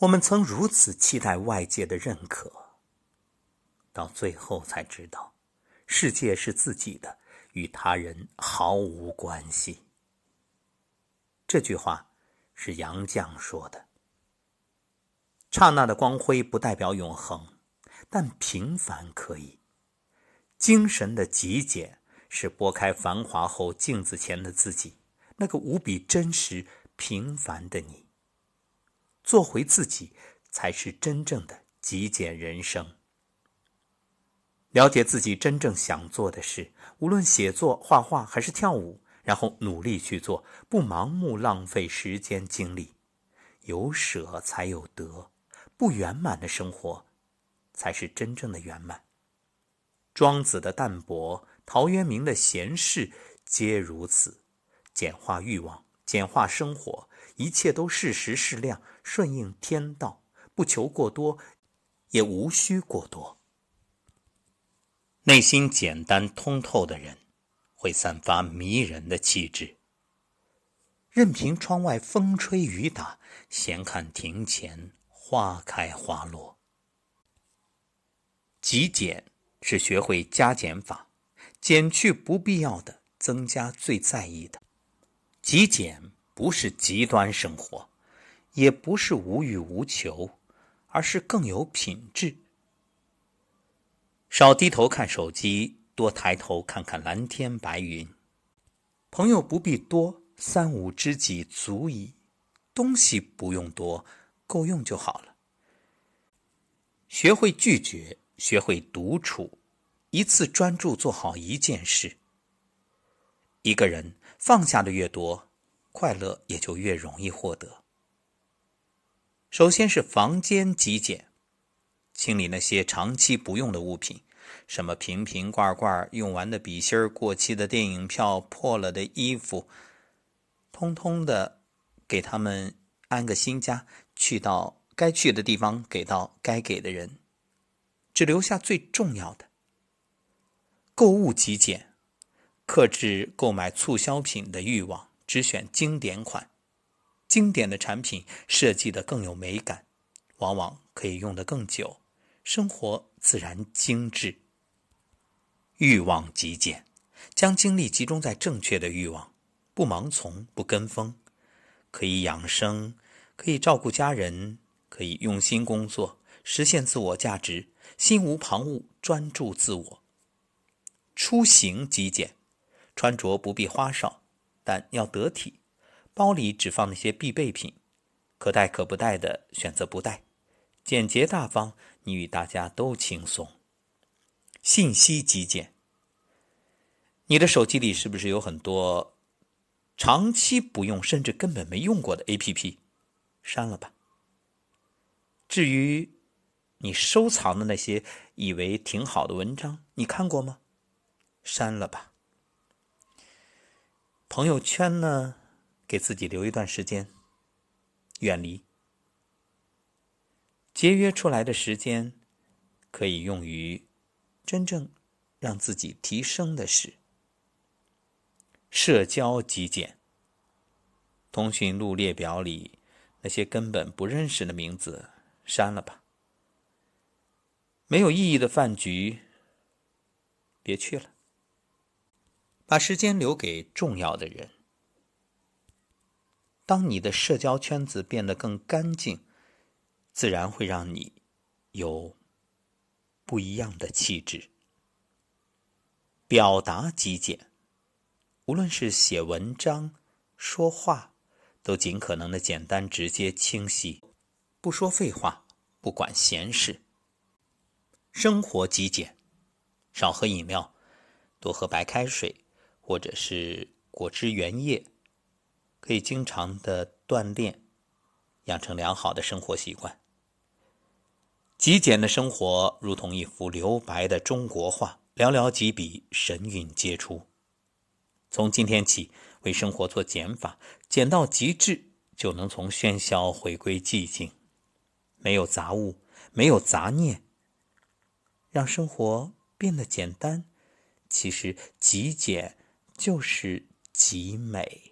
我们曾如此期待外界的认可，到最后才知道，世界是自己的，与他人毫无关系。这句话是杨绛说的。刹那的光辉不代表永恒，但平凡可以。精神的极简是拨开繁华后镜子前的自己，那个无比真实平凡的你。做回自己，才是真正的极简人生。了解自己真正想做的事，无论写作、画画还是跳舞，然后努力去做，不盲目浪费时间精力。有舍才有得，不圆满的生活，才是真正的圆满。庄子的淡泊，陶渊明的闲适，皆如此。简化欲望，简化生活。一切都适时适量，顺应天道，不求过多，也无需过多。内心简单通透的人，会散发迷人的气质。任凭窗外风吹雨打，闲看庭前花开花落。极简是学会加减法，减去不必要的，增加最在意的。极简。不是极端生活，也不是无欲无求，而是更有品质。少低头看手机，多抬头看看蓝天白云。朋友不必多，三五知己足矣。东西不用多，够用就好了。学会拒绝，学会独处，一次专注做好一件事。一个人放下的越多。快乐也就越容易获得。首先是房间极简，清理那些长期不用的物品，什么瓶瓶罐罐、用完的笔芯、过期的电影票、破了的衣服，通通的给他们安个新家，去到该去的地方，给到该给的人，只留下最重要的。购物极简，克制购买促销品的欲望。只选经典款，经典的产品设计的更有美感，往往可以用得更久，生活自然精致。欲望极简，将精力集中在正确的欲望，不盲从，不跟风，可以养生，可以照顾家人，可以用心工作，实现自我价值，心无旁骛，专注自我。出行极简，穿着不必花哨。但要得体，包里只放那些必备品，可带可不带的选择不带，简洁大方，你与大家都轻松。信息极简，你的手机里是不是有很多长期不用甚至根本没用过的 APP？删了吧。至于你收藏的那些以为挺好的文章，你看过吗？删了吧。朋友圈呢，给自己留一段时间，远离。节约出来的时间，可以用于真正让自己提升的事。社交极简，通讯录列表里那些根本不认识的名字删了吧。没有意义的饭局，别去了。把时间留给重要的人。当你的社交圈子变得更干净，自然会让你有不一样的气质。表达极简，无论是写文章、说话，都尽可能的简单、直接、清晰，不说废话，不管闲事。生活极简，少喝饮料，多喝白开水。或者是果汁原液，可以经常的锻炼，养成良好的生活习惯。极简的生活如同一幅留白的中国画，寥寥几笔，神韵皆出。从今天起，为生活做减法，减到极致，就能从喧嚣回归寂静，没有杂物，没有杂念，让生活变得简单。其实极简。就是极美。